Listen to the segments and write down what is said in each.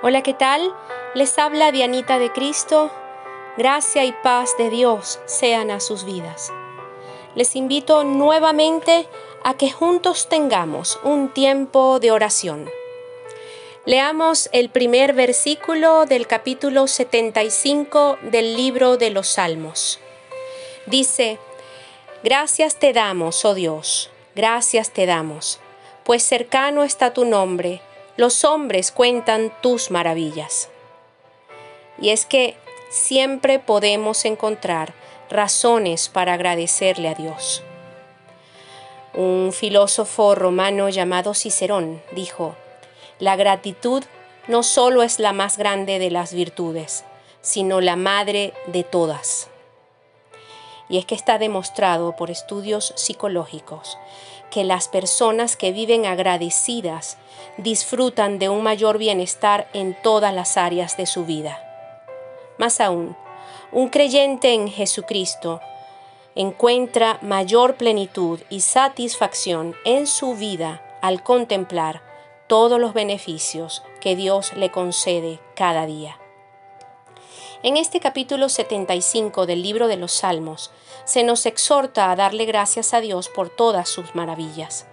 Hola, ¿qué tal? Les habla Dianita de Cristo. Gracia y paz de Dios sean a sus vidas. Les invito nuevamente a que juntos tengamos un tiempo de oración. Leamos el primer versículo del capítulo 75 del libro de los Salmos. Dice, Gracias te damos, oh Dios, gracias te damos, pues cercano está tu nombre los hombres cuentan tus maravillas. Y es que siempre podemos encontrar razones para agradecerle a Dios. Un filósofo romano llamado Cicerón dijo, la gratitud no solo es la más grande de las virtudes, sino la madre de todas. Y es que está demostrado por estudios psicológicos que las personas que viven agradecidas disfrutan de un mayor bienestar en todas las áreas de su vida. Más aún, un creyente en Jesucristo encuentra mayor plenitud y satisfacción en su vida al contemplar todos los beneficios que Dios le concede cada día. En este capítulo 75 del libro de los Salmos se nos exhorta a darle gracias a Dios por todas sus maravillas.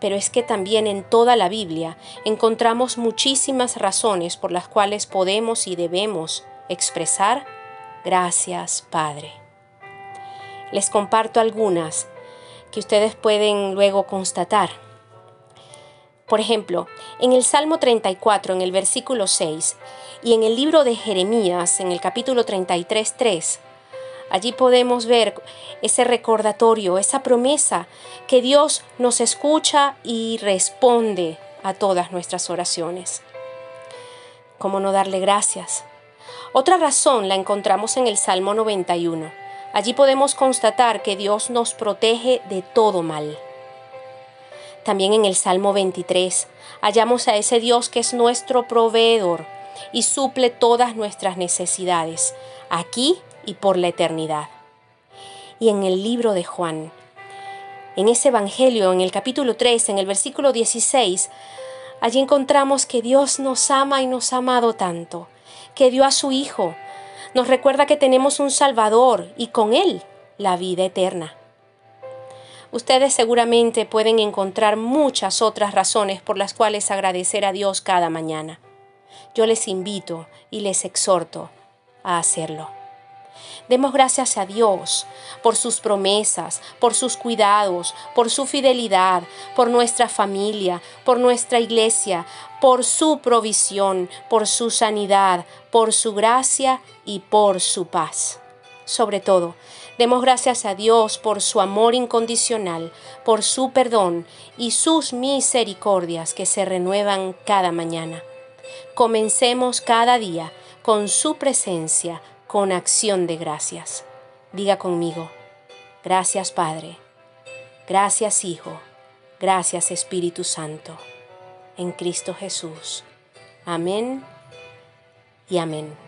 Pero es que también en toda la Biblia encontramos muchísimas razones por las cuales podemos y debemos expresar gracias Padre. Les comparto algunas que ustedes pueden luego constatar. Por ejemplo, en el Salmo 34, en el versículo 6, y en el libro de Jeremías, en el capítulo 33, 3, allí podemos ver ese recordatorio, esa promesa que Dios nos escucha y responde a todas nuestras oraciones. ¿Cómo no darle gracias? Otra razón la encontramos en el Salmo 91. Allí podemos constatar que Dios nos protege de todo mal. También en el Salmo 23 hallamos a ese Dios que es nuestro proveedor y suple todas nuestras necesidades, aquí y por la eternidad. Y en el libro de Juan, en ese Evangelio, en el capítulo 3, en el versículo 16, allí encontramos que Dios nos ama y nos ha amado tanto, que dio a su Hijo. Nos recuerda que tenemos un Salvador y con Él la vida eterna. Ustedes seguramente pueden encontrar muchas otras razones por las cuales agradecer a Dios cada mañana. Yo les invito y les exhorto a hacerlo. Demos gracias a Dios por sus promesas, por sus cuidados, por su fidelidad, por nuestra familia, por nuestra iglesia, por su provisión, por su sanidad, por su gracia y por su paz. Sobre todo, demos gracias a Dios por su amor incondicional, por su perdón y sus misericordias que se renuevan cada mañana. Comencemos cada día con su presencia, con acción de gracias. Diga conmigo, gracias Padre, gracias Hijo, gracias Espíritu Santo, en Cristo Jesús. Amén y amén.